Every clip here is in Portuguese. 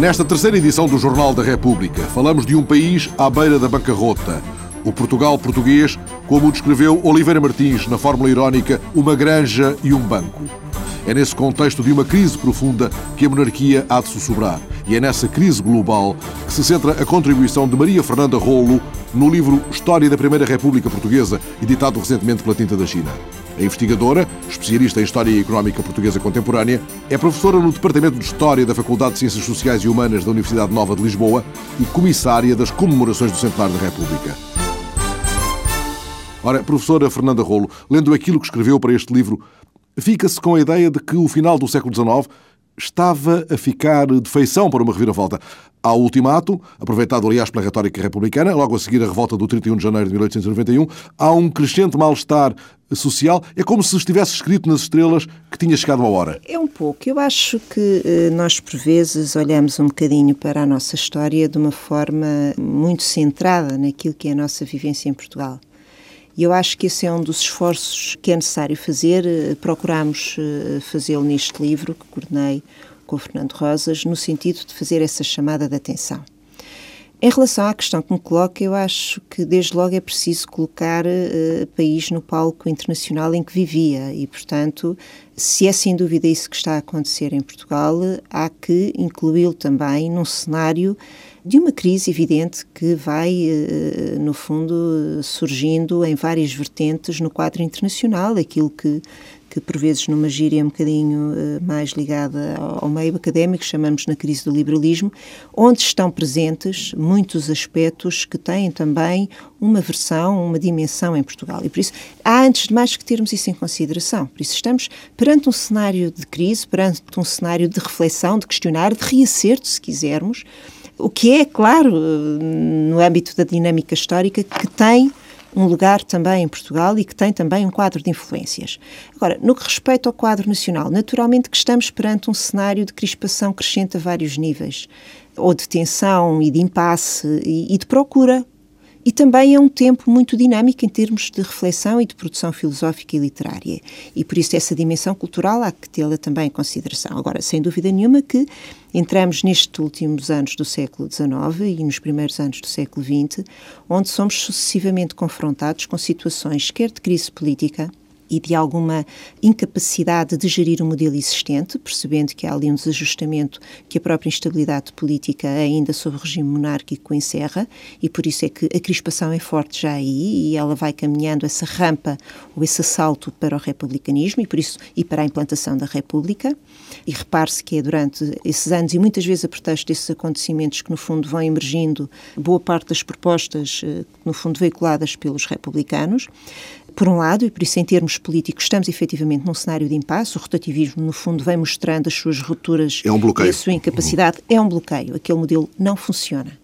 Nesta terceira edição do Jornal da República, falamos de um país à beira da bancarrota. O Portugal português, como o descreveu Oliveira Martins na fórmula irónica Uma Granja e um Banco. É nesse contexto de uma crise profunda que a monarquia há de sussurrar. E é nessa crise global que se centra a contribuição de Maria Fernanda Rolo no livro História da Primeira República Portuguesa, editado recentemente pela Tinta da China. A investigadora, especialista em História Económica Portuguesa Contemporânea, é professora no Departamento de História da Faculdade de Ciências Sociais e Humanas da Universidade Nova de Lisboa e comissária das comemorações do Centenário da República. Ora, professora Fernanda Rolo, lendo aquilo que escreveu para este livro, fica-se com a ideia de que o final do século XIX estava a ficar de feição para uma reviravolta. Há o ultimato, aproveitado aliás pela retórica republicana, logo a seguir a revolta do 31 de janeiro de 1891, há um crescente mal-estar social. É como se estivesse escrito nas estrelas que tinha chegado a hora. É um pouco. Eu acho que eh, nós, por vezes, olhamos um bocadinho para a nossa história de uma forma muito centrada naquilo que é a nossa vivência em Portugal. E eu acho que esse é um dos esforços que é necessário fazer. Eh, procuramos eh, fazê-lo neste livro que coordenei com o Fernando Rosas, no sentido de fazer essa chamada de atenção. Em relação à questão que me coloca, eu acho que desde logo é preciso colocar uh, país no palco internacional em que vivia e, portanto, se é sem dúvida isso que está a acontecer em Portugal, há que incluí-lo também num cenário de uma crise evidente que vai, uh, no fundo, surgindo em várias vertentes no quadro internacional, aquilo que que por vezes numa gíria um bocadinho uh, mais ligada ao, meio académico, chamamos na crise do liberalismo, onde estão presentes muitos aspectos que têm também uma versão, uma dimensão em Portugal. E por isso há, antes de mais, que termos isso em consideração. Por isso estamos perante um cenário de crise, perante um cenário de reflexão, de questionar, de reacerto, se quisermos, o que é, claro, no âmbito da dinâmica histórica, que tem um lugar também em Portugal e que tem também um quadro de influências. Agora, no que respeita ao quadro nacional, naturalmente que estamos perante um cenário de crispação crescente a vários níveis, ou de tensão e de impasse e, e de procura e também é um tempo muito dinâmico em termos de reflexão e de produção filosófica e literária. E por isso essa dimensão cultural há que tê-la também em consideração. Agora, sem dúvida nenhuma que entramos nestes últimos anos do século XIX e nos primeiros anos do século XX, onde somos sucessivamente confrontados com situações quer de crise política, e de alguma incapacidade de gerir o modelo existente, percebendo que há ali um desajustamento que a própria instabilidade política, ainda sob o regime monárquico, encerra, e por isso é que a crispação é forte já aí e ela vai caminhando essa rampa ou esse salto para o republicanismo e por isso e para a implantação da República. E repare-se que é durante esses anos e muitas vezes a pretexto desses acontecimentos que no fundo vão emergindo boa parte das propostas, eh, no fundo veiculadas pelos republicanos por um lado, e por isso, em termos políticos, estamos efetivamente num cenário de impasse. O rotativismo, no fundo, vem mostrando as suas rupturas é um e a sua incapacidade. Uhum. É um bloqueio. Aquele modelo não funciona.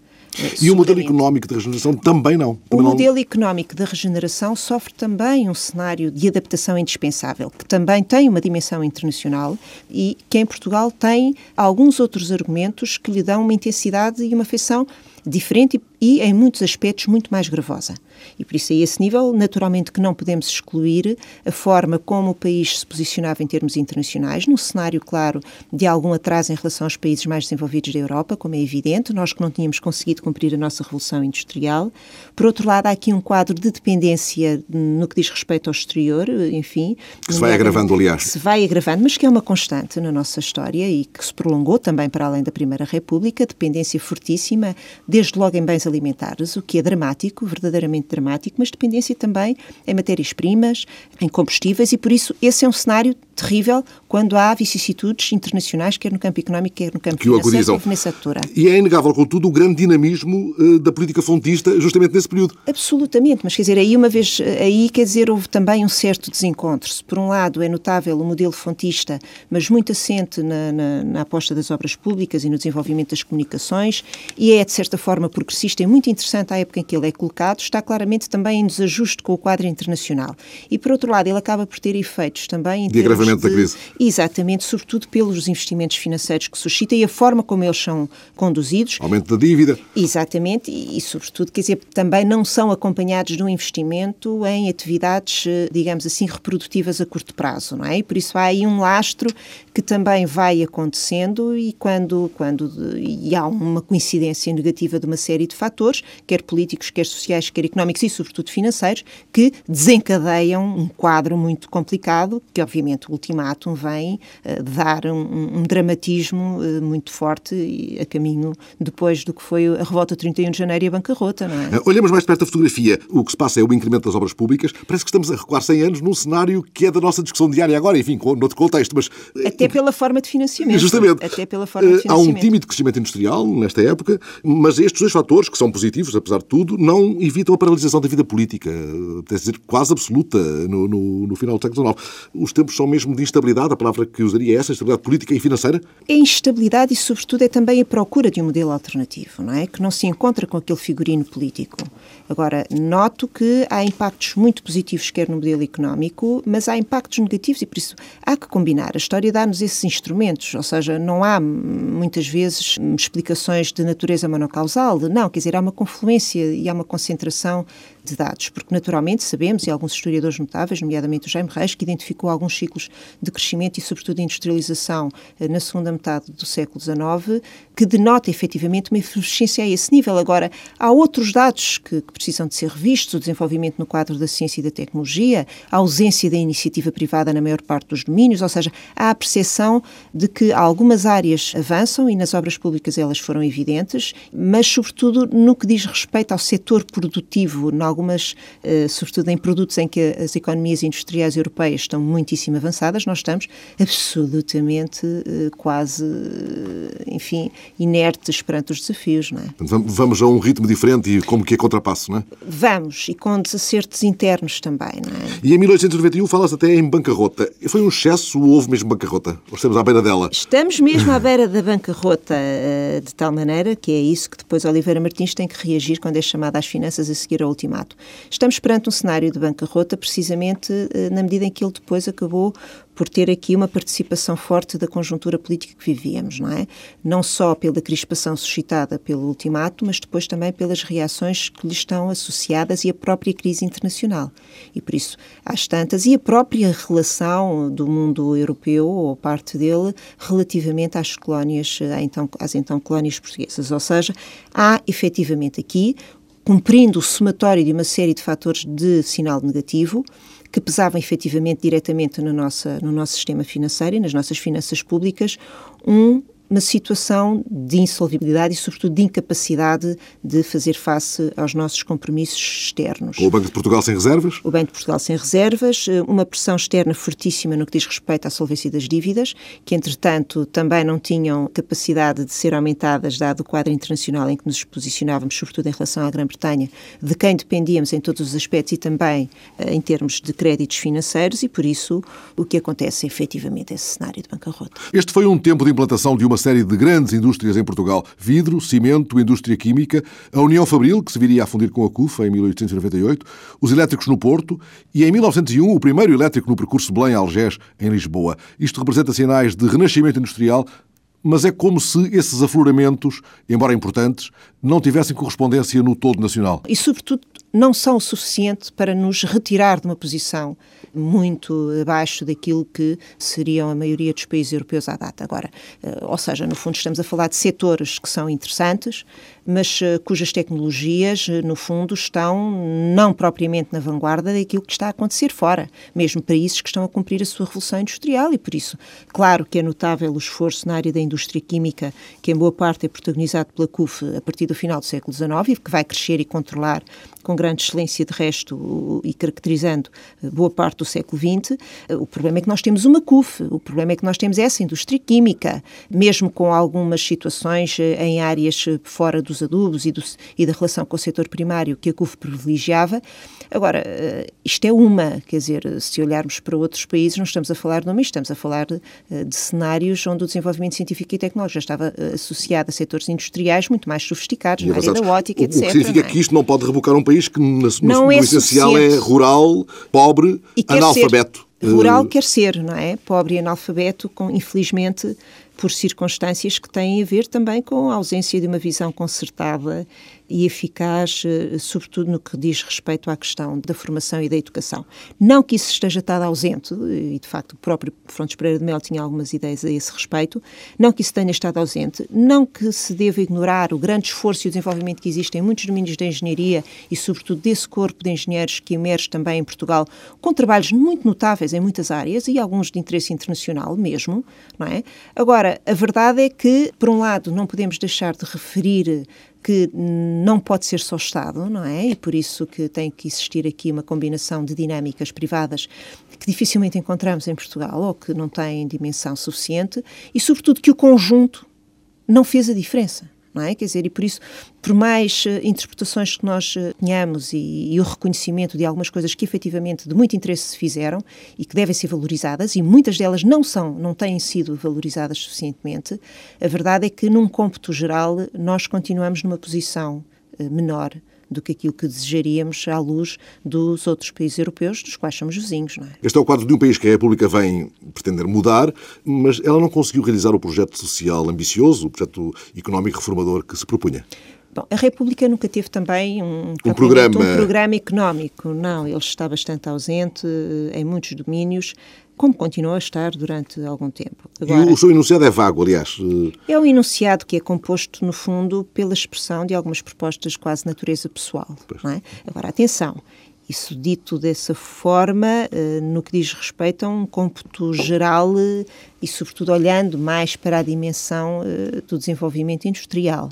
E o modelo económico de regeneração também não. Também o modelo não... económico da regeneração sofre também um cenário de adaptação indispensável, que também tem uma dimensão internacional e que em Portugal tem alguns outros argumentos que lhe dão uma intensidade e uma feição diferente e, em muitos aspectos, muito mais gravosa. E por isso, a esse nível, naturalmente que não podemos excluir a forma como o país se posicionava em termos internacionais, num cenário, claro, de algum atraso em relação aos países mais desenvolvidos da Europa, como é evidente, nós que não tínhamos conseguido cumprir a nossa revolução industrial. Por outro lado, há aqui um quadro de dependência no que diz respeito ao exterior, enfim. Que se vai agravando, aliás. Que se vai agravando, mas que é uma constante na nossa história e que se prolongou também para além da Primeira República, dependência fortíssima, desde logo em bens alimentares, o que é dramático, verdadeiramente dramático, mas dependência também em matérias-primas, em combustíveis, e por isso esse é um cenário terrível quando há vicissitudes internacionais, quer no campo económico, quer no campo que financeiro, nessa altura. E é inegável, contudo, o grande dinamismo uh, da política fontista justamente nesse período. Absolutamente, mas quer dizer, aí uma vez, aí quer dizer, houve também um certo desencontro. -se. Por um lado, é notável o modelo fontista, mas muito assente na, na, na aposta das obras públicas e no desenvolvimento das comunicações, e é, de certa forma, forma e muito interessante à época em que ele é colocado, está claramente também em desajuste com o quadro internacional. E, por outro lado, ele acaba por ter efeitos também em de agravamento de, da crise. Exatamente, sobretudo pelos investimentos financeiros que suscita e a forma como eles são conduzidos. Aumento da dívida. Exatamente, e, e sobretudo, quer dizer, também não são acompanhados de um investimento em atividades, eh, digamos assim, reprodutivas a curto prazo, não é? E por isso há aí um lastro que também vai acontecendo e quando, quando e há uma coincidência negativa de uma série de fatores, quer políticos, quer sociais, quer económicos e sobretudo financeiros, que desencadeiam um quadro muito complicado, que obviamente o ultimátum vem uh, dar um, um dramatismo uh, muito forte a caminho depois do que foi a revolta de 31 de janeiro e a bancarrota, não é? Olhamos mais perto da fotografia. O que se passa é o incremento das obras públicas. Parece que estamos a recuar 100 anos num cenário que é da nossa discussão diária agora, enfim, com, noutro contexto, mas... Até pela forma de financiamento. Justamente. Até pela forma de financiamento. Há um tímido crescimento industrial nesta época, mas estes dois fatores, que são positivos, apesar de tudo, não evitam a paralisação da vida política, até dizer, quase absoluta no, no, no final do século XIX. Os tempos são mesmo de instabilidade, a palavra que usaria é essa, instabilidade política e financeira? É instabilidade e, sobretudo, é também a procura de um modelo alternativo, não é? Que não se encontra com aquele figurino político. Agora, noto que há impactos muito positivos, quer no modelo económico, mas há impactos negativos e, por isso, há que combinar. A história dá-nos esses instrumentos, ou seja, não há muitas vezes explicações de natureza monocausal, não, quer dizer, há uma confluência e há uma concentração de dados, porque naturalmente sabemos, e alguns historiadores notáveis, nomeadamente o Jaime Reis, que identificou alguns ciclos de crescimento e sobretudo industrialização eh, na segunda metade do século XIX, que denota efetivamente uma efervescência a esse nível. Agora, há outros dados que, que precisam de ser revistos, o desenvolvimento no quadro da ciência e da tecnologia, a ausência da iniciativa privada na maior parte dos domínios, ou seja, há a percepção de que algumas áreas avançam e nas obras públicas elas foram evidentes, mas sobretudo no que diz respeito ao setor produtivo, em algumas, uh, sobretudo em produtos em que as economias industriais europeias estão muitíssimo avançadas, nós estamos absolutamente uh, quase, uh, enfim, inertes perante os desafios, não é? Vamos a um ritmo diferente e como que é contrapasso, não é? Vamos, e com desacertos internos também, não é? E em 1891 fala-se até em bancarrota. Foi um excesso ou houve mesmo bancarrota? Ou estamos à beira dela? Estamos mesmo à beira da bancarrota, de tal maneira que é isso que depois Oliveira Martins tem que reagir quando é chamada às finanças a seguir ao ultimato. Estamos perante um cenário de bancarrota precisamente eh, na medida em que ele depois acabou por ter aqui uma participação forte da conjuntura política que vivíamos, não é? Não só pela crispação suscitada pelo ultimato, mas depois também pelas reações que lhe estão associadas e a própria crise internacional. E por isso, às tantas, e a própria relação do mundo europeu, ou parte dele, relativamente às colónias, então, às então colónias portuguesas. Ou seja, há efetivamente aqui cumprindo o somatório de uma série de fatores de sinal negativo, que pesavam efetivamente diretamente no, nossa, no nosso sistema financeiro e nas nossas finanças públicas, um uma situação de insolvibilidade e, sobretudo, de incapacidade de fazer face aos nossos compromissos externos. O Banco de Portugal sem reservas? O Banco de Portugal sem reservas, eh, uma pressão externa fortíssima no que diz respeito à solvência das dívidas, que, entretanto, também não tinham capacidade de ser aumentadas, dado o quadro internacional em que nos posicionávamos, sobretudo em relação à Grã-Bretanha, de quem dependíamos em todos os aspectos e também eh, em termos de créditos financeiros, e, por isso, o que acontece é efetivamente esse cenário de bancarrota. Este foi um tempo de implantação de uma uma série de grandes indústrias em Portugal: vidro, cimento, indústria química, a União Fabril, que se viria a fundir com a CUFA em 1898, os elétricos no Porto e, em 1901, o primeiro elétrico no percurso Belém-Algés, em Lisboa. Isto representa sinais de renascimento industrial mas é como se esses afloramentos, embora importantes, não tivessem correspondência no todo nacional. E, sobretudo, não são o suficiente para nos retirar de uma posição muito abaixo daquilo que seriam a maioria dos países europeus à data. Agora, eh, ou seja, no fundo estamos a falar de setores que são interessantes, mas uh, cujas tecnologias, uh, no fundo, estão não propriamente na vanguarda daquilo que está a acontecer fora, mesmo países que estão a cumprir a sua revolução industrial e, por isso, claro que é notável o esforço na área da indústria química, que em boa parte é protagonizado pela CUF a partir do final do século XIX que vai crescer e controlar com grande excelência de resto e caracterizando boa parte do século XX. O problema é que nós temos uma CUF, o problema é que nós temos essa indústria química, mesmo com algumas situações em áreas fora dos adubos e, do, e da relação com o setor primário que a CUF privilegiava. Agora, isto é uma, quer dizer, se olharmos para outros países, não estamos a falar de uma, estamos a falar de, de cenários onde o desenvolvimento científico e tecnológico já estava associado a setores industriais muito mais sofisticados, na área da ótica, o, etc. O que significa é? que isto não pode rebocar um país que, no, no, no é essencial, é rural, pobre, analfabeto. Ser. Rural quer ser, não é? Pobre e analfabeto, com, infelizmente, por circunstâncias que têm a ver também com a ausência de uma visão concertada e eficaz, eh, sobretudo no que diz respeito à questão da formação e da educação. Não que isso esteja estado ausente, e de facto o próprio Frontes Pereira de Mel tinha algumas ideias a esse respeito, não que isso tenha estado ausente, não que se deva ignorar o grande esforço e o desenvolvimento que existe em muitos domínios da engenharia e sobretudo desse corpo de engenheiros que emerge também em Portugal, com trabalhos muito notáveis em muitas áreas e alguns de interesse internacional mesmo, não é? Agora, a verdade é que, por um lado, não podemos deixar de referir que não pode ser só Estado, não é? E por isso que tem que existir aqui uma combinação de dinâmicas privadas que dificilmente encontramos em Portugal ou que não têm dimensão suficiente e, sobretudo, que o conjunto não fez a diferença não é? Quer dizer, e por isso, por mais uh, interpretações que nós uh, tenhamos e, e, o reconhecimento de algumas coisas que efetivamente de muito interesse se fizeram e que devem ser valorizadas, e muitas delas não são, não têm sido valorizadas suficientemente, a verdade é que, num cômputo geral, nós continuamos numa posição uh, menor do que aquilo que desejaríamos à luz dos outros países europeus, dos quais somos vizinhos. Não é? Este é o quadro de um país que a República vem pretender mudar, mas ela não conseguiu realizar o projeto social ambicioso, o projeto económico reformador que se propunha. Bom, a República nunca teve também um, um, programa... um programa económico. Não, ele está bastante ausente eh, em muitos domínios como continuou a estar durante algum tempo. Agora, e o seu enunciado é vago, aliás. É um enunciado que é composto, no fundo, pela expressão de algumas propostas quase de natureza pessoal. É? Agora, atenção, isso dito dessa forma, eh, no que diz respeito a um cômputo geral eh, e, sobretudo, olhando mais para a dimensão eh, do desenvolvimento industrial.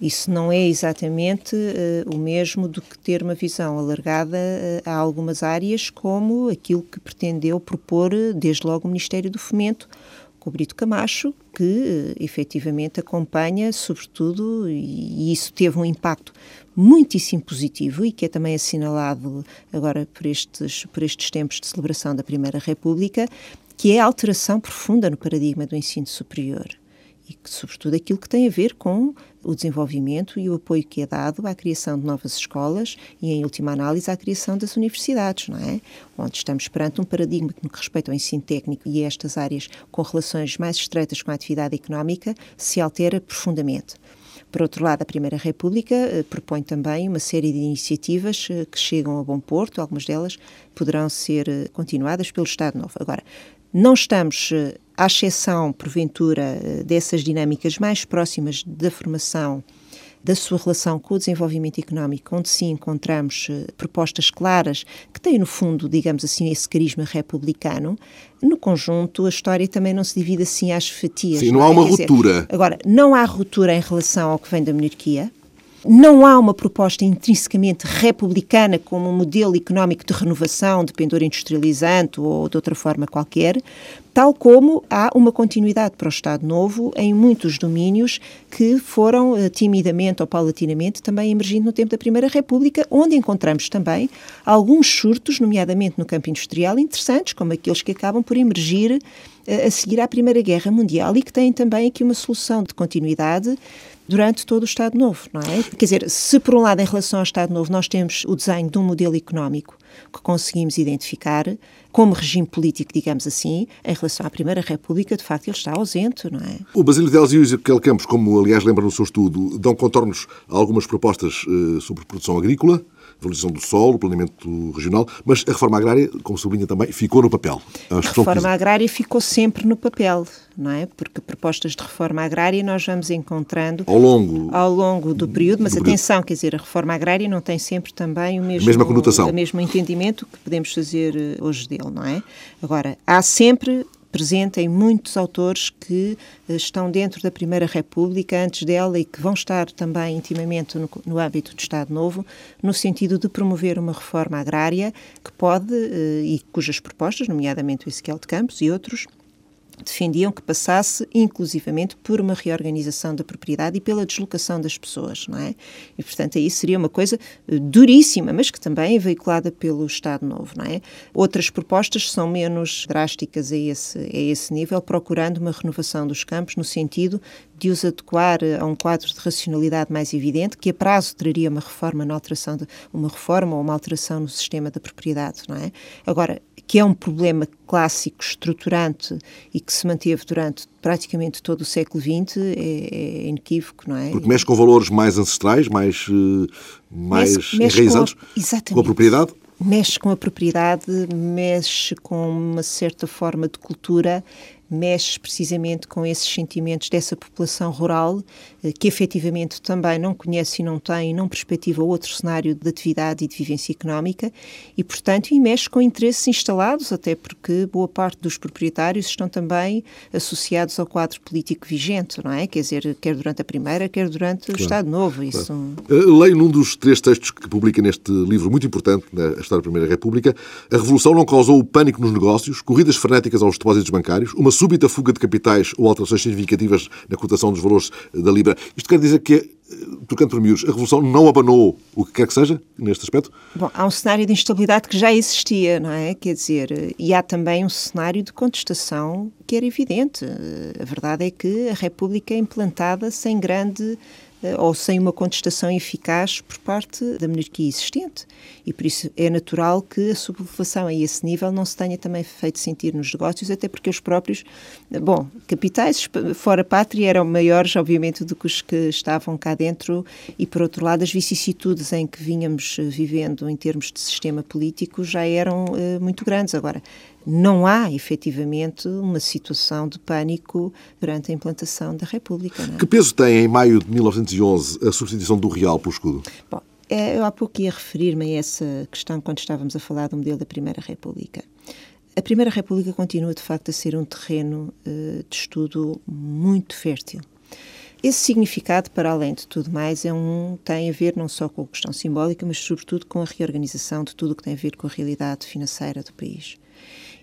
Isso não é exatamente uh, o mesmo do que ter uma visão alargada uh, a algumas áreas, como aquilo que pretendeu propor uh, desde logo o Ministério do Fomento, com o Brito Camacho, que uh, efetivamente acompanha, sobretudo, e, e isso teve um impacto muitíssimo positivo e que é também assinalado agora por estes, por estes tempos de celebração da Primeira República, que é a alteração profunda no paradigma do ensino superior e sobretudo, aquilo que tem a ver com o desenvolvimento e o apoio que é dado à criação de novas escolas e, em última análise, à criação das universidades, não é? Onde estamos perante um paradigma que, no que respeita ao ensino técnico e a estas áreas com relações mais estreitas com a atividade económica, se altera profundamente. Por outro lado, a Primeira República eh, propõe também uma série de iniciativas eh, que chegam a bom porto, algumas delas poderão ser eh, continuadas pelo Estado Novo. Agora, não estamos à exceção, porventura, eh, dessas dinâmicas mais próximas da formação da sua relação com o desenvolvimento económico, onde sim encontramos uh, propostas claras que têm, no fundo, digamos assim, esse carisma republicano, no conjunto a história também não se divide assim às fatias. Sim, não, não há é? uma Quer ruptura. Dizer, agora, não há ruptura em relação ao que vem da monarquia, não há uma proposta intrinsecamente republicana como um modelo económico de renovação, de pendor industrializante ou de outra forma qualquer, tal como há uma continuidade para o Estado Novo em muitos domínios que foram eh, timidamente ou paulatinamente também emergindo no tempo da Primeira República, onde encontramos também alguns surtos, nomeadamente no campo industrial, interessantes, como aqueles que acabam por emergir eh, a seguir à Primeira Guerra Mundial e que têm também aqui uma solução de continuidade durante todo o Estado Novo, não é? Quer dizer, se por um lado em relação ao Estado Novo nós temos o desenho de um modelo económico que conseguimos identificar como regime político, digamos assim, em relação à Primeira República, de facto ele está ausente, não é? O Basílio Deles e o Ezequiel Campos, como aliás lembra no seu estudo, dão contornos a algumas propostas uh, sobre produção agrícola, valorização do solo, planeamento regional, mas a reforma agrária, como sublinha também, ficou no papel. A, reforma agrária ficou sempre no papel, não é? Porque propostas de reforma agrária nós vamos encontrando ao longo, ao longo do período, mas do atenção, período. quer dizer, a reforma agrária não tem sempre também o mesmo, a mesma conotação. o mesmo entendimento que podemos fazer eh, hoje dele, não é? Agora, há sempre presente em muitos autores que eh, estão dentro da Primeira República, antes dela, e que vão estar também intimamente no, no âmbito do Estado Novo, no sentido de promover uma reforma agrária que pode, eh, e cujas propostas, nomeadamente o Ezequiel de Campos e outros, defendiam que passasse inclusivamente por uma reorganização da propriedade e pela deslocação das pessoas, não é? E portanto aí seria uma coisa eh, duríssima, mas que também é veiculada pelo Estado Novo, não é? Outras propostas são menos drásticas a esse, a esse nível, procurando uma renovação dos campos no sentido de os adequar a um quadro de racionalidade mais evidente, que a prazo traria uma reforma na alteração de, uma reforma ou uma alteração no sistema da propriedade, não é? Agora, que é um problema clássico, estruturante e que se manteve durante praticamente todo o século XX, é, é inequívoco, não é? Porque mexe com valores mais ancestrais, mais, eh, mais mexe, mexe enraizados com a, com a propriedade? Mexe com a propriedade, mexe com uma certa forma de cultura mexe precisamente com esses sentimentos dessa população rural eh, que efetivamente também não conhece e não tem, não perspectiva outro cenário de atividade e de vivência económica e, portanto, e mexe com interesses instalados, até porque boa parte dos proprietários estão também associados ao quadro político vigente, não é? Quer dizer, quer durante a Primeira, quer durante claro, o Estado Novo. Isso... Claro. Eh, leio num dos três textos que publica neste livro muito importante, na História da Primeira República, a Revolução não causou o pânico nos negócios, corridas frenéticas aos depósitos bancários, uma súbita fuga de capitais ou alterações significativas na cotação dos valores da Libra. Isto quer dizer que, trocando por miúdos, a Revolução não abanou o que quer que seja neste aspecto? Bom, há um cenário de instabilidade que já existia, não é? Quer dizer, e há também um cenário de contestação que era evidente. A verdade é que a República é implantada sem grande eh, ou sem uma contestação eficaz por parte da monarquia existente. E por isso é natural que a sublevação a esse nível não se tenha também feito sentir nos negócios, até porque os próprios, eh, bom, capitais fora pátria eram maiores, obviamente, do que os que estavam cá dentro, e por outro lado, as vicissitudes em que vínhamos eh, vivendo em termos de sistema político já eram uh, muito grandes. Agora, não há efetivamente uma situação de pânico durante a implantação da República. É? Que peso tem em maio de 1911 a substituição do real pelo escudo? Bom, é, eu há pouco ia referir-me a essa questão quando estávamos a falar do modelo da Primeira República. A Primeira República continua, de facto, a ser um terreno uh, de estudo muito fértil. Esse significado, para além de tudo mais, é um, tem a ver não só com a questão simbólica, mas sobretudo com a reorganização de tudo o que tem a ver com a realidade financeira do país.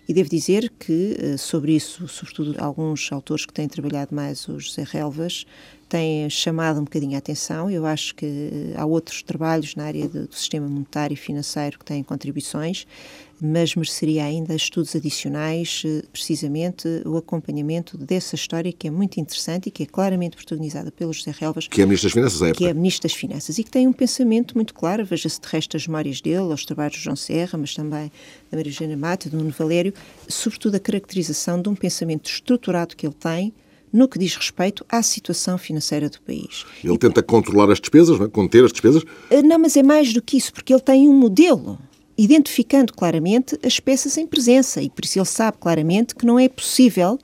E devo dizer que, eh, sobre isso, sobretudo alguns autores que têm trabalhado mais, o José Relvas, têm chamado um bocadinho a atenção. Eu acho que eh, há outros trabalhos na área do sistema monetário e financeiro que têm contribuições, mas mereceria ainda estudos adicionais, eh, precisamente o acompanhamento dessa história que é muito interessante e que é claramente protagonizada pelo José Relvas. Que é Ministro das Finanças, é? Que é Ministro das Finanças e que tem um pensamento muito claro, veja-se de resto as memórias dele, aos trabalhos de João Serra, mas também da Maria Eugênia Mata, do Nuno Valério, sobretudo a caracterização de um pensamento estruturado que ele tem no que diz respeito à situação financeira do país. Ele e, tenta controlar as despesas, não é? conter as despesas? Eh, não, mas é mais do que isso, porque ele tem um modelo identificando claramente as peças em presença e por isso ele sabe claramente que não é possível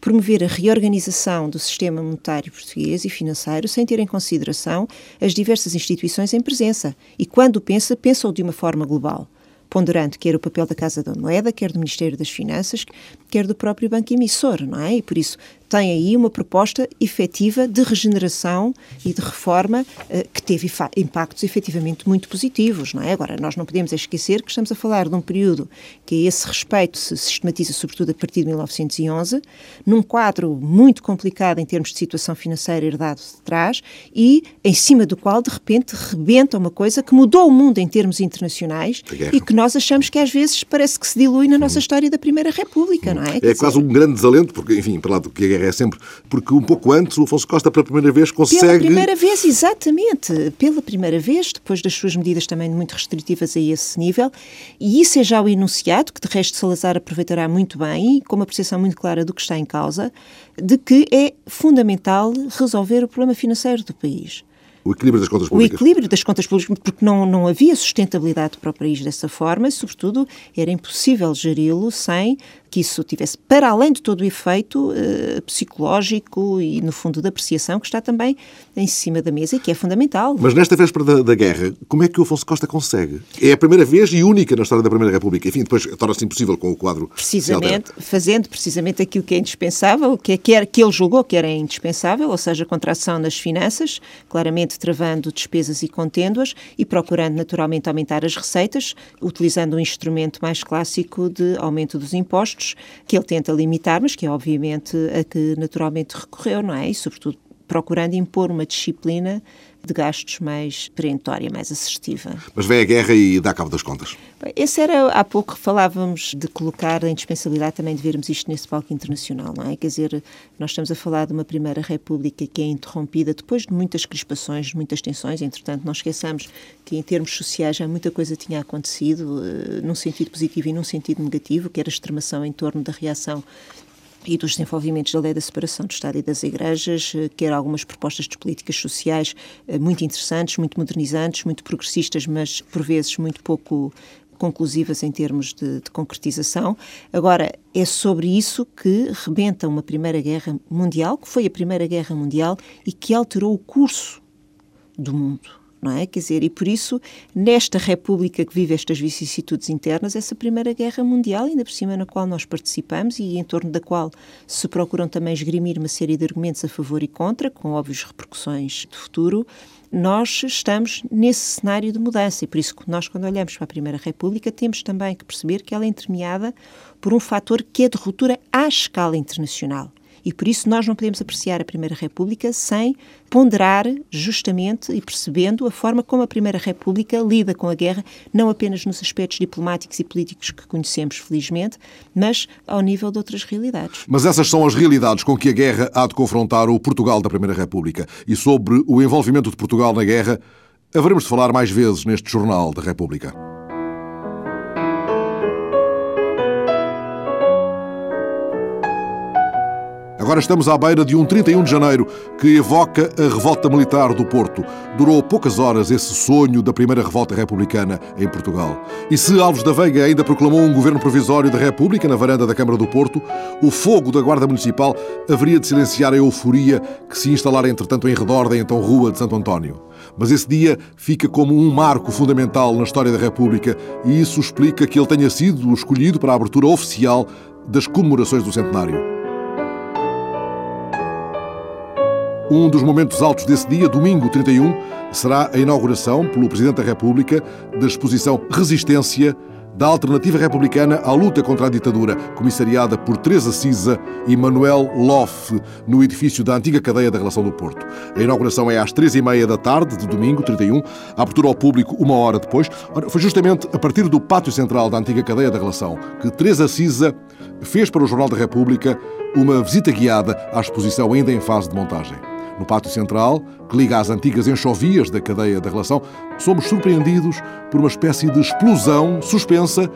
promover a reorganização do sistema monetário português e financeiro sem ter em consideração as diversas instituições em presença. E quando pensa, pensa-o de uma forma global ponderando quer o papel da Casa da Moeda, quer do Ministério das Finanças, quer do próprio banco emissor, não é? E por isso tem aí uma proposta efetiva de regeneração e de reforma eh, que teve impactos efetivamente muito positivos, não é? Agora, nós não podemos esquecer que estamos a falar de um período que a esse respeito se sistematiza sobretudo a partir de 1911, num quadro muito complicado em termos de situação financeira herdado de trás e em cima do qual, de repente, rebenta uma coisa que mudou o mundo em termos internacionais e que nós achamos que às vezes parece que se dilui na nossa hum. história da Primeira República, não é? É quase um grande desalento, porque, enfim, para lá do que guerra é sempre porque um pouco antes o Afonso Costa, pela primeira vez, consegue. Pela primeira vez, exatamente. Pela primeira vez, depois das suas medidas também muito restritivas a esse nível, e isso é já o enunciado, que de resto Salazar aproveitará muito bem, com uma percepção muito clara do que está em causa, de que é fundamental resolver o problema financeiro do país. O equilíbrio das contas públicas. O equilíbrio das contas públicas, porque não, não havia sustentabilidade para o país dessa forma e, sobretudo, era impossível geri-lo sem que isso tivesse, para além de todo o efeito uh, psicológico e, no fundo, da apreciação que está também em cima da mesa e que é fundamental. Mas nesta véspera da, da guerra, como é que o Afonso Costa consegue? É a primeira vez e única na história da Primeira República. Enfim, depois torna-se impossível com o quadro. Precisamente, fazendo precisamente aquilo que é indispensável, que, é, que ele julgou que era indispensável, ou seja, contração nas finanças, claramente travando despesas e contendo-as e procurando naturalmente aumentar as receitas, utilizando um instrumento mais clássico de aumento dos impostos, que ele tenta limitar, mas que é obviamente a que naturalmente recorreu, não é? E sobretudo procurando impor uma disciplina de gastos mais perentória, mais assertiva. Mas vem a guerra e dá cabo das contas. Esse era, há pouco falávamos de colocar a indispensabilidade também de vermos isto nesse palco internacional, não é? Quer dizer, nós estamos a falar de uma Primeira República que é interrompida depois de muitas crispações, de muitas tensões, entretanto não esqueçamos que em termos sociais já muita coisa tinha acontecido, uh, num sentido positivo e num sentido negativo, que era a extremação em torno da reação e dos desenvolvimentos da lei da separação do Estado e das igrejas, eh, quer algumas propostas de políticas sociais eh, muito interessantes, muito modernizantes, muito progressistas, mas por vezes muito pouco conclusivas em termos de, de, concretização. Agora, é sobre isso que rebenta uma Primeira Guerra Mundial, que foi a Primeira Guerra Mundial e que alterou o curso do mundo não é? Quer dizer, e por isso, nesta República que vive estas vicissitudes internas, essa Primeira Guerra Mundial, ainda por cima na qual nós participamos e em torno da qual se procuram também esgrimir uma série de argumentos a favor e contra, com óbvias repercussões de futuro, nós estamos nesse cenário de mudança e por isso nós, quando olhamos para a Primeira República, temos também que perceber que ela é entremeada por um fator que é de ruptura à escala internacional. E por isso nós não podemos apreciar a Primeira República sem ponderar justamente e percebendo a forma como a Primeira República lida com a guerra, não apenas nos aspectos diplomáticos e políticos que conhecemos, felizmente, mas ao nível de outras realidades. Mas essas são as realidades com que a guerra há de confrontar o Portugal da Primeira República. E sobre o envolvimento de Portugal na guerra, haveremos de falar mais vezes neste Jornal da República. Agora estamos à beira de um 31 de janeiro que evoca a revolta militar do Porto. Durou poucas horas esse sonho da primeira revolta republicana em Portugal. E se Alves da Veiga ainda proclamou um governo provisório da República na varanda da Câmara do Porto, o fogo da Guarda Municipal haveria de silenciar a euforia que se instalara entretanto em redor da então Rua de Santo António. Mas esse dia fica como um marco fundamental na história da República e isso explica que ele tenha sido escolhido para a abertura oficial das comemorações do centenário. Um dos momentos altos desse dia, domingo 31, será a inauguração pelo Presidente da República da exposição Resistência da Alternativa Republicana à Luta contra a Ditadura, comissariada por Teresa Cisa e Manuel Loff, no edifício da antiga cadeia da Relação do Porto. A inauguração é às três e meia da tarde de domingo, 31, a abertura ao público uma hora depois. Ora, foi justamente a partir do pátio central da antiga cadeia da Relação que Teresa Cisa fez para o Jornal da República uma visita guiada à exposição ainda em fase de montagem no pátio central, que liga às antigas enxovias da cadeia da relação, somos surpreendidos por uma espécie de explosão suspensa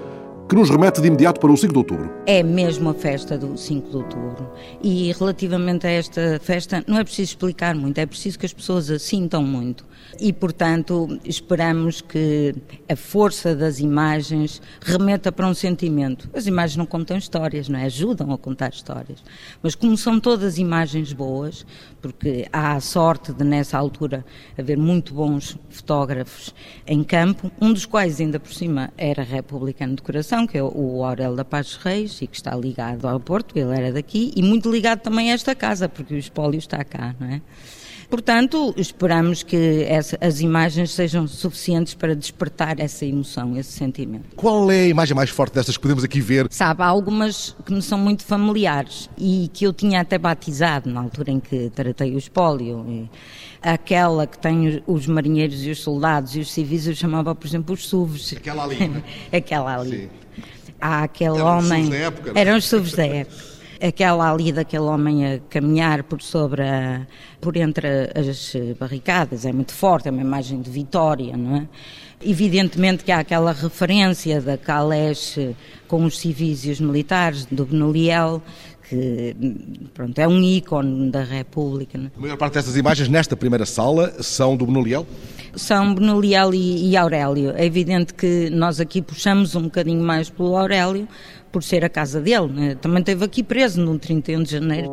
que nos remete de imediato para o 5 de outubro. É mesmo a festa do 5 de outubro. E relativamente a esta festa, não é preciso explicar muito, é preciso que as pessoas a sintam muito. E, portanto, esperamos que a força das imagens remeta para um sentimento. As imagens não contam histórias, não é? Ajudam a contar histórias. Mas como são todas imagens boas, porque há a sorte de, nessa altura, haver muito bons fotógrafos em campo, um dos quais, ainda por cima, era republicano de coração, que é o Aurel da Paz Reis, e que está ligado ao Porto, ele era daqui, e muito ligado também a esta casa, porque o espólio está cá, não é? Portanto, esperamos que as imagens sejam suficientes para despertar essa emoção, esse sentimento. Qual é a imagem mais forte destas que podemos aqui ver? Sabe, há algumas que me são muito familiares e que eu tinha até batizado na altura em que tratei o espólio. Aquela que tem os marinheiros e os soldados e os civis, eu chamava, por exemplo, os SUVs. Aquela ali. Aquela ali. Sim. Há aquele Eram homem. Os da época, Eram os SUVs da época aquela ali daquele homem a caminhar por sobre a, por entre as barricadas é muito forte, é uma imagem de vitória, não é? Evidentemente que há aquela referência da Calèche com os civis e os militares, do Benoliel, que pronto, é um ícone da República. A maior parte dessas imagens nesta primeira sala são do Benoliel? São Benoliel e, e Aurélio. É evidente que nós aqui puxamos um bocadinho mais pelo Aurélio, por ser a casa dele. Né? Também esteve aqui preso no 31 de janeiro.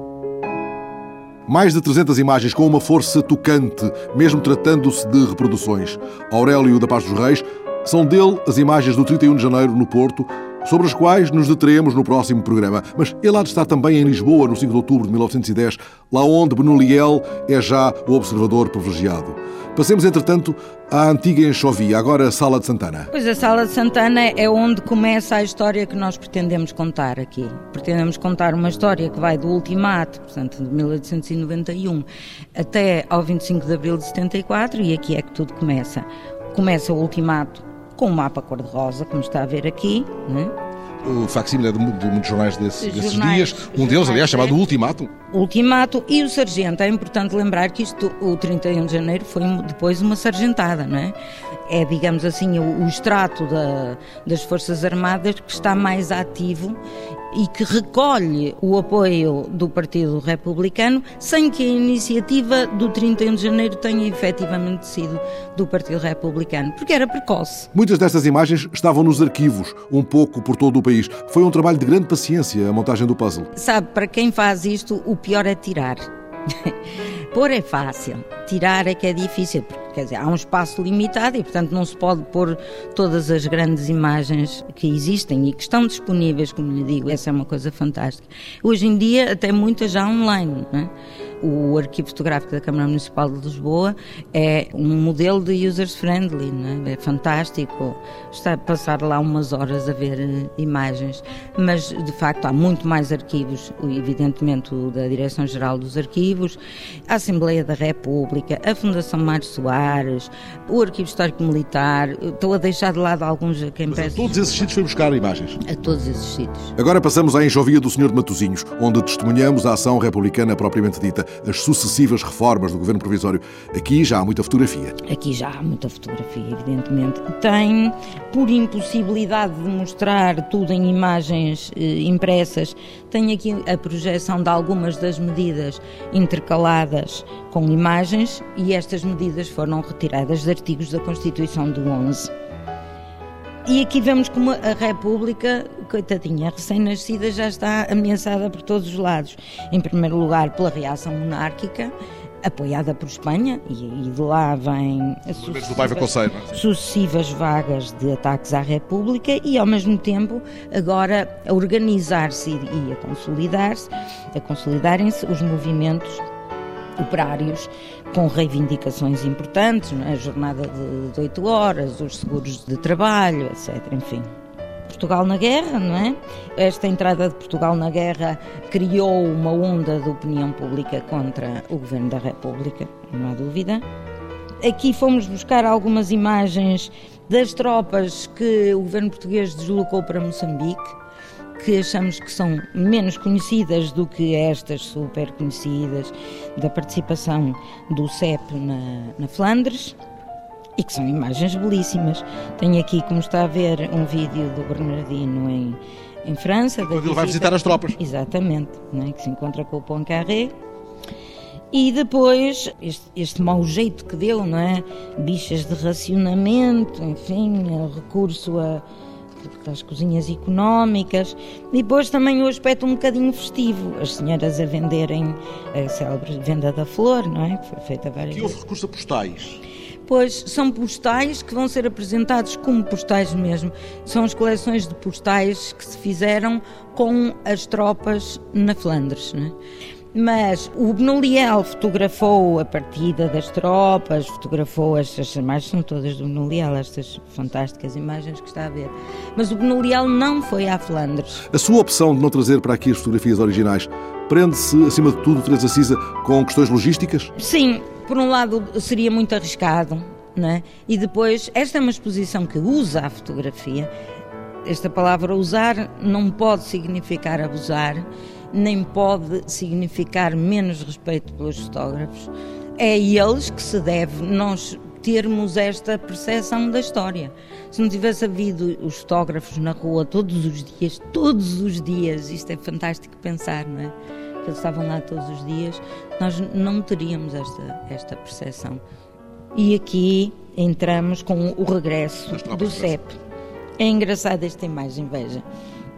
Mais de 300 imagens com uma força tocante, mesmo tratando-se de reproduções. Aurélio da Paz dos Reis são dele as imagens do 31 de janeiro no Porto, sobre as quais nos deteremos no próximo programa. Mas ele há de estar também em Lisboa, no 5 de outubro de 1910, lá onde Benoliel é já o observador privilegiado. Passemos, entretanto, à antiga Enxovia, agora a Sala de Santana. Pois a Sala de Santana é onde começa a história que nós pretendemos contar aqui. Pretendemos contar uma história que vai do ultimato, portanto, de 1891 até ao 25 de abril de 74, e aqui é que tudo começa. Começa o ultimato com o mapa cor-de-rosa, como está a ver aqui, né? o facsímile é de, de, muitos jornais desse, desses dias. Um deles, aliás, chamado Ultimato. Ultimato e o sargento. É importante lembrar que isto, o 31 de janeiro, foi depois uma sargentada, não é? É, digamos assim, o, o extrato da, das Forças Armadas que está mais ativo e que recolhe o apoio do Partido Republicano sem que a iniciativa do 31 de janeiro tenha efetivamente sido do Partido Republicano, porque era precoce. Muitas destas imagens estavam nos arquivos, um pouco por todo o país. Foi um trabalho de grande paciência a montagem do puzzle. Sabe, para quem faz isto, o pior é tirar. Pôr é fácil, tirar é que é difícil, porque quer dizer, há um espaço limitado e, portanto, não se pode pôr todas as grandes imagens que existem e que estão disponíveis, como lhe digo, essa é uma coisa fantástica. Hoje em dia, até muitas já online, é? o arquivo fotográfico da Câmara Municipal de Lisboa é um modelo de users friendly, é? é? fantástico. Está a passar lá umas horas a ver uh, imagens, mas de facto há muito mais arquivos, evidentemente o da Direção-Geral dos Arquivos, a Assembleia da República, a Fundação Mário Soares, o Arquivo Histórico Militar. Estou a deixar de lado alguns a quem peço. A todos esses sítios foi buscar imagens? A todos esses sítios. Agora passamos à enxovia do Senhor de Matosinhos, onde testemunhamos a ação republicana propriamente dita as sucessivas reformas do governo provisório. Aqui já há muita fotografia. Aqui já há muita fotografia, evidentemente. Tem, por impossibilidade de mostrar tudo em imagens eh, impressas, tem aqui a projeção de algumas das medidas intercaladas com imagens e estas medidas foram retiradas de artigos da Constituição do 11. E aqui vemos como a República, coitadinha, recém-nascida, já está ameaçada por todos os lados. Em primeiro lugar, pela reação monárquica, apoiada por Espanha, e, de lá vêm sucessivas, é? sucessivas vagas de ataques à República e, ao mesmo tempo, agora a organizar-se e a consolidar-se, a consolidarem-se os movimentos operários com reivindicações importantes, é? a jornada de, oito 8 horas, os seguros de trabalho, etc. Enfim. Portugal na guerra, não é? Esta entrada de Portugal na guerra criou uma onda de opinião pública contra o governo da República, não há dúvida. Aqui fomos buscar algumas imagens das tropas que o governo português deslocou para Moçambique que achamos que são menos conhecidas do que estas super conhecidas da participação do CEP na, na Flandres e que são imagens belíssimas. Tenho aqui, como está a ver, um vídeo do Bernardino em, em França. Quando ele vai visitar as tropas. Exatamente, é? que se encontra com o Poincaré. E depois, este, este mau jeito que deu, não é? Bichas de racionamento, enfim, recurso a das cozinhas económicas, e depois também o aspecto um bocadinho festivo, as senhoras a venderem a célebre venda da flor, não é? Que foi feita várias Que houve recurso a postais. Pois são postais que vão ser apresentados como postais mesmo. São as coleções de postais que se fizeram com as tropas na Flandres. Não é? Mas o Benoliel fotografou a partida das tropas, fotografou estas imagens, são todas do Benoliel, estas fantásticas imagens que está a ver. Mas o Benoliel não foi à Flandres. A sua opção de não trazer para aqui as fotografias originais prende-se, acima de tudo, Teresa Cisa, com questões logísticas? Sim, por um lado seria muito arriscado, não é? E depois, esta é uma exposição que usa a fotografia. Esta palavra usar não pode significar abusar nem pode significar menos respeito pelos fotógrafos. É a eles que se deve. Nós termos esta percepção da história. Se não tivesse havido os fotógrafos na rua todos os dias, todos os dias, isto é fantástico pensar, não é? Que eles estavam lá todos os dias, nós não teríamos esta, esta percepção. E aqui entramos com o regresso do CEP. É engraçada esta imagem, veja.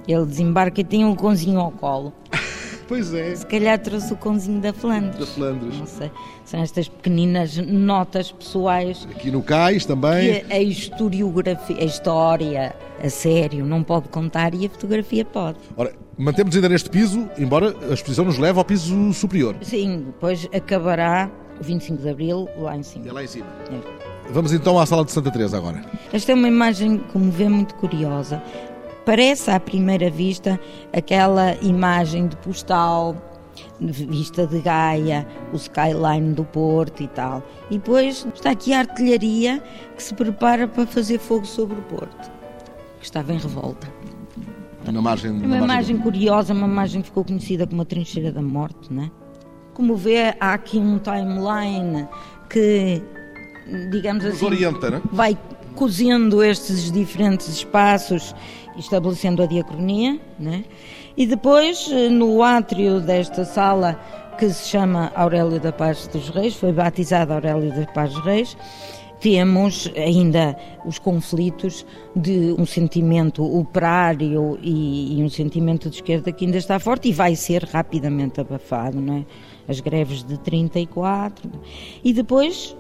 Ele desembarca e tem um cãozinho ao colo. Pois é. Se calhar trouxe o cãozinho da Flandres. Da Flandres. Não sei. São estas pequeninas notas pessoais. Aqui no Cais também. Que a historiografia, a história, a sério, não pode contar e a fotografia pode. Ora, mantemos ainda neste piso, embora a exposição nos leve ao piso superior. Sim, depois acabará o 25 de Abril lá em cima. É lá em cima. É. Vamos então à Sala de Santa Teresa agora. Esta é uma imagem, como vê, muito curiosa. Parece à primeira vista aquela imagem de postal, vista de Gaia, o skyline do Porto e tal. E depois está aqui a artilharia que se prepara para fazer fogo sobre o Porto, que estava em revolta. Uma imagem, uma uma imagem curiosa, uma imagem que ficou conhecida como a trincheira da morte, não é? Como vê, há aqui um timeline que digamos Nos assim, orienta, né? vai cozendo estes diferentes espaços, estabelecendo a diacronia, né? e depois eh, no átrio desta sala que se chama Aurélio da Paz dos Reis, foi batizada Aurélio da Paz dos Reis, temos ainda os conflitos de um sentimento operário e, e, um sentimento de esquerda que ainda está forte e vai ser rapidamente abafado, não é? As greves de 34 e depois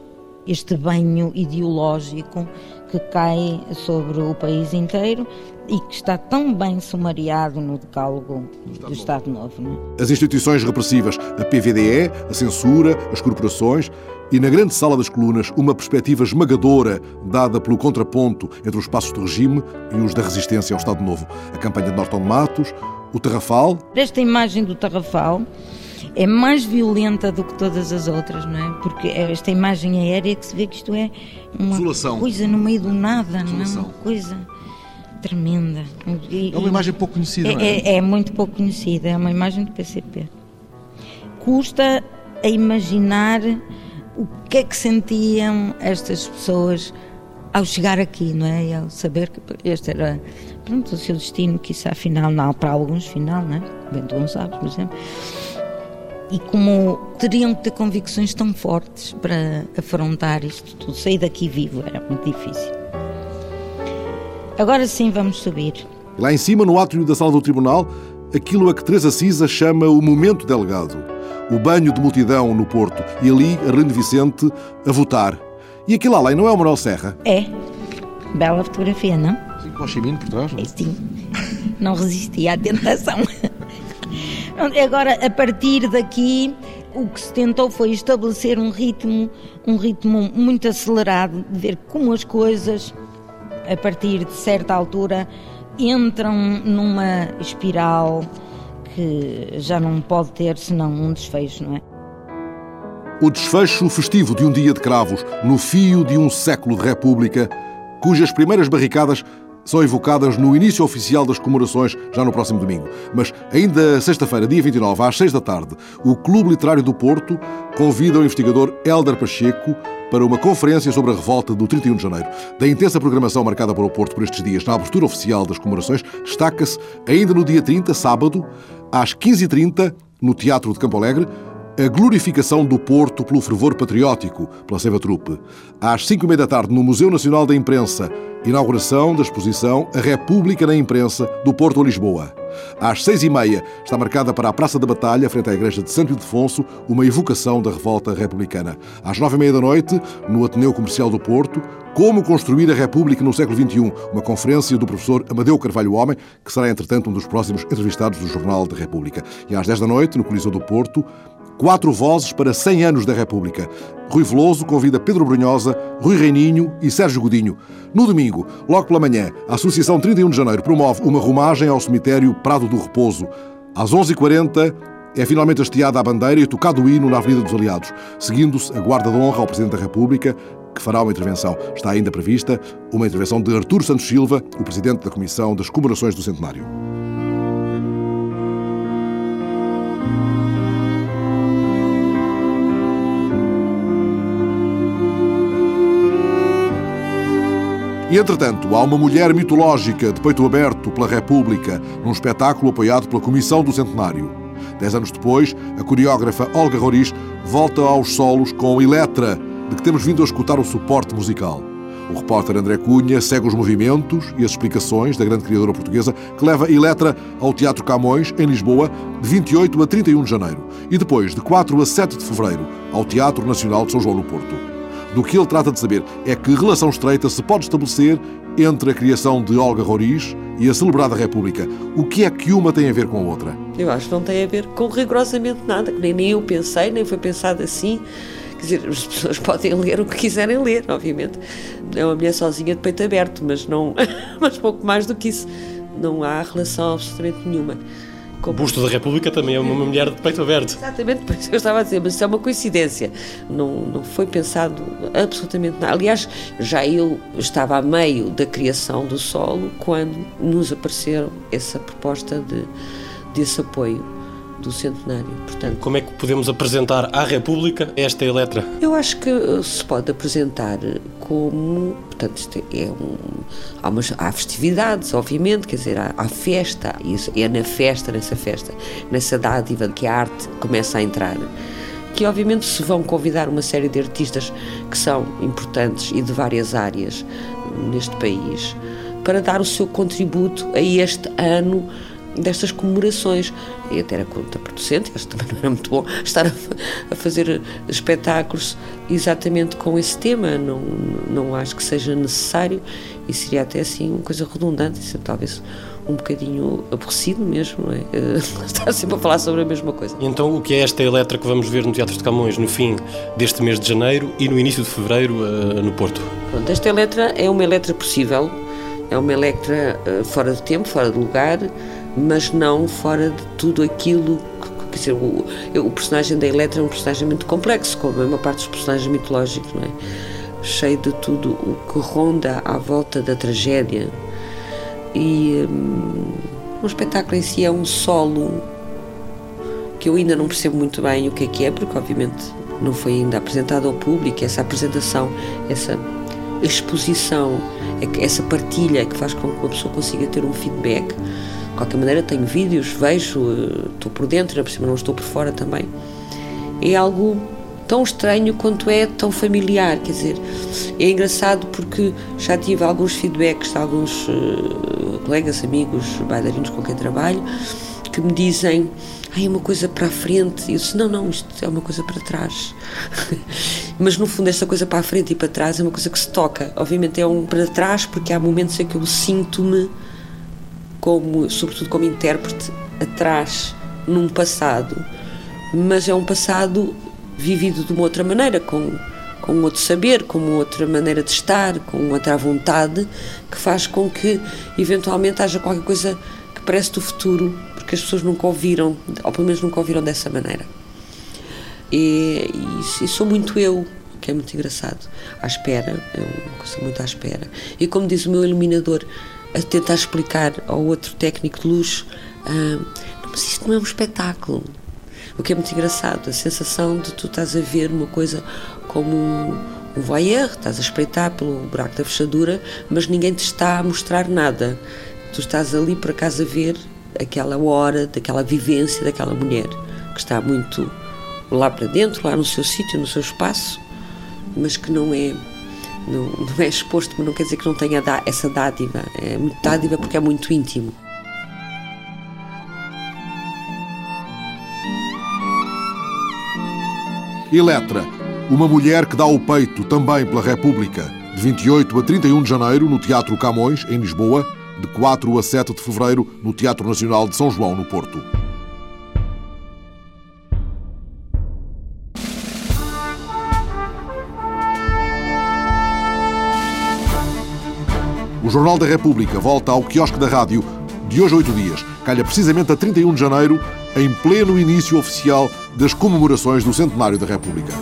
este banho ideológico que cai sobre o país inteiro e que está tão bem sumariado no decálogo do Estado Novo. Não é? As instituições repressivas, a PVDE, a censura, as corporações e na grande sala das colunas uma perspectiva esmagadora dada pelo contraponto entre os passos do regime e os da resistência ao Estado Novo. A campanha de Norton Matos, o Tarrafal. Esta imagem do Tarrafal é mais violenta do que todas as outras, não é? Porque esta imagem aérea que se vê que isto é uma Desolação. coisa no meio do nada, Desolação. não é? Uma coisa tremenda. E, é uma imagem pouco conhecida, é, não é? é? É muito pouco conhecida, é uma imagem do PCP. Custa a imaginar o que é que sentiam estas pessoas ao chegar aqui, não é? E ao saber que este era, pronto, o seu destino, que isso afinal, não, para alguns final, não é? Bento Gonçalves, por exemplo e como teriam que ter convicções tão fortes para afrontar isto tudo. Sair daqui vivo era muito difícil. Agora sim vamos subir. Lá em cima, no átrio da sala do tribunal, aquilo a que Teresa Cisa chama o momento delegado. O banho de multidão no Porto e ali a Rende Vicente a votar. E aquilo além não é o Manuel Serra? É. Bela fotografia, não? Sim, com o Chimino por trás, não? É, sim. Não resisti à tentação. Agora, a partir daqui, o que se tentou foi estabelecer um ritmo, um ritmo muito acelerado, de ver como as coisas, a partir de certa altura, entram numa espiral que já não pode ter senão um desfecho, não é? O desfecho festivo de um dia de cravos, no fio de um século de república, cujas primeiras barricadas são evocadas no início oficial das comemorações, já no próximo domingo. Mas ainda sexta-feira, dia 29, às 6 da tarde, o Clube Literário do Porto convida o investigador Hélder Pacheco para uma conferência sobre a revolta do 31 de janeiro. Da intensa programação marcada para o Porto por estes dias, na abertura oficial das comemorações, destaca-se, ainda no dia 30, sábado, às 15h30, no Teatro de Campo Alegre, a glorificação do Porto pelo fervor patriótico, pela Seiva Trupe. Às 5 e meia da tarde, no Museu Nacional da Imprensa, inauguração da exposição A República na Imprensa, do Porto a Lisboa. Às seis e meia está marcada para a Praça da Batalha, frente à Igreja de Santo Ildefonso, uma evocação da revolta republicana. Às nove e meia da noite, no Ateneu Comercial do Porto, Como construir a República no século XXI, uma conferência do professor Amadeu Carvalho Homem, que será, entretanto, um dos próximos entrevistados do Jornal da República. E às dez da noite, no Coliseu do Porto, Quatro vozes para 100 anos da República. Rui Veloso convida Pedro Brunhosa, Rui Reininho e Sérgio Godinho. No domingo, logo pela manhã, a Associação 31 de Janeiro promove uma romagem ao cemitério Prado do Repouso. Às 11h40 é finalmente hasteada a bandeira e tocado o hino na Avenida dos Aliados, seguindo-se a guarda de honra ao Presidente da República, que fará uma intervenção. Está ainda prevista uma intervenção de Artur Santos Silva, o Presidente da Comissão das Comemorações do Centenário. E, entretanto, há uma mulher mitológica de peito aberto pela República num espetáculo apoiado pela Comissão do Centenário. Dez anos depois, a coreógrafa Olga Roriz volta aos solos com Eletra, de que temos vindo a escutar o suporte musical. O repórter André Cunha segue os movimentos e as explicações da grande criadora portuguesa que leva Eletra ao Teatro Camões, em Lisboa, de 28 a 31 de janeiro e depois, de 4 a 7 de fevereiro, ao Teatro Nacional de São João no Porto. Do que ele trata de saber é que relação estreita se pode estabelecer entre a criação de Olga Roriz e a celebrada República. O que é que uma tem a ver com a outra? Eu acho que não tem a ver com rigorosamente nada, nem, nem eu pensei, nem foi pensado assim. Quer dizer, as pessoas podem ler o que quiserem ler, obviamente. É uma mulher sozinha de peito aberto, mas não, mas pouco mais do que isso. Não há relação absolutamente nenhuma. O busto da República também é uma mulher de peito aberto. Exatamente, por isso eu estava a dizer, mas isso é uma coincidência. Não, não foi pensado absolutamente nada. Aliás, já eu estava a meio da criação do solo quando nos apareceram essa proposta de, desse apoio do centenário. Portanto, Como é que podemos apresentar à República esta Eletra? Eu acho que uh, se pode apresentar como, portanto, é um, há, umas, há festividades, obviamente, quer dizer, há, há festa, e é na festa, nessa festa, nessa dádiva que a arte começa a entrar que obviamente se vão convidar uma série de artistas que são importantes e de várias áreas neste país para dar o seu contributo a este ano destas comemorações. E até era contraproducente, acho que também não era muito bom estar a, a, fazer espetáculos exatamente com esse tema. Não, não acho que seja necessário e seria até assim uma coisa redundante, isso, talvez um bocadinho aborrecido mesmo, não é? Estar sempre a falar sobre a mesma coisa. Então, o que é esta Eletra que vamos ver no Teatro de Camões no fim deste mês de janeiro e no início de fevereiro uh, no Porto? Pronto, esta Eletra é uma Eletra possível, é uma Eletra uh, fora de tempo, fora de lugar, mas não fora de tudo aquilo que, dizer, o, o, personagem da Eletra é um personagem muito complexo, como a maior parte dos personagens mitológicos, não é? Cheio de tudo o que ronda à volta da tragédia. E um, o espetáculo em si é um solo que eu ainda não percebo muito bem o que é que é, porque obviamente não foi ainda apresentado ao público, essa apresentação, essa exposição, é essa partilha que faz com que uma pessoa consiga ter um feedback de qualquer maneira, tenho vídeos, vejo, eh, estou por dentro, por cima não estou por fora também. É algo tão estranho quanto é tão familiar, quer dizer, é engraçado porque já tive alguns feedbacks de alguns uh, colegas, amigos, bailarinos com quem trabalho, que me dizem, ah, é uma coisa para a frente, e eu disse, não, não, isto é uma coisa para trás. Mas no fundo esta coisa para a frente e para trás é uma coisa que se toca, obviamente é um para trás porque há momentos em que eu sinto-me como, sobretudo como intérprete, atrás num passado, mas é um passado vivido de uma outra maneira, com, com outro saber, com uma outra maneira de estar, com outra vontade, que faz com que eventualmente haja qualquer coisa que parece do futuro, porque as pessoas nunca ouviram, ou pelo menos nunca ouviram dessa maneira. E, e, e sou muito eu, que é muito engraçado, à espera, é uma coisa muito à espera. E como diz o meu iluminador, a tentar explicar ao outro técnico de luz: ah, mas isto não é um espetáculo. O que é muito engraçado, a sensação de tu estás a ver uma coisa como um, um voyeur, estás a espreitar pelo buraco da fechadura, mas ninguém te está a mostrar nada. Tu estás ali por acaso a ver aquela hora, daquela vivência daquela mulher que está muito lá para dentro, lá no seu sítio, no seu espaço, mas que não é não, não é exposto, mas não quer dizer que não tenha essa dádiva. É muito dádiva porque é muito íntimo. Eletra, uma mulher que dá o peito também pela República, de 28 a 31 de janeiro no Teatro Camões, em Lisboa, de 4 a 7 de fevereiro no Teatro Nacional de São João, no Porto. O Jornal da República volta ao quiosque da rádio de hoje oito dias. Calha precisamente a 31 de janeiro, em pleno início oficial das comemorações do centenário da República.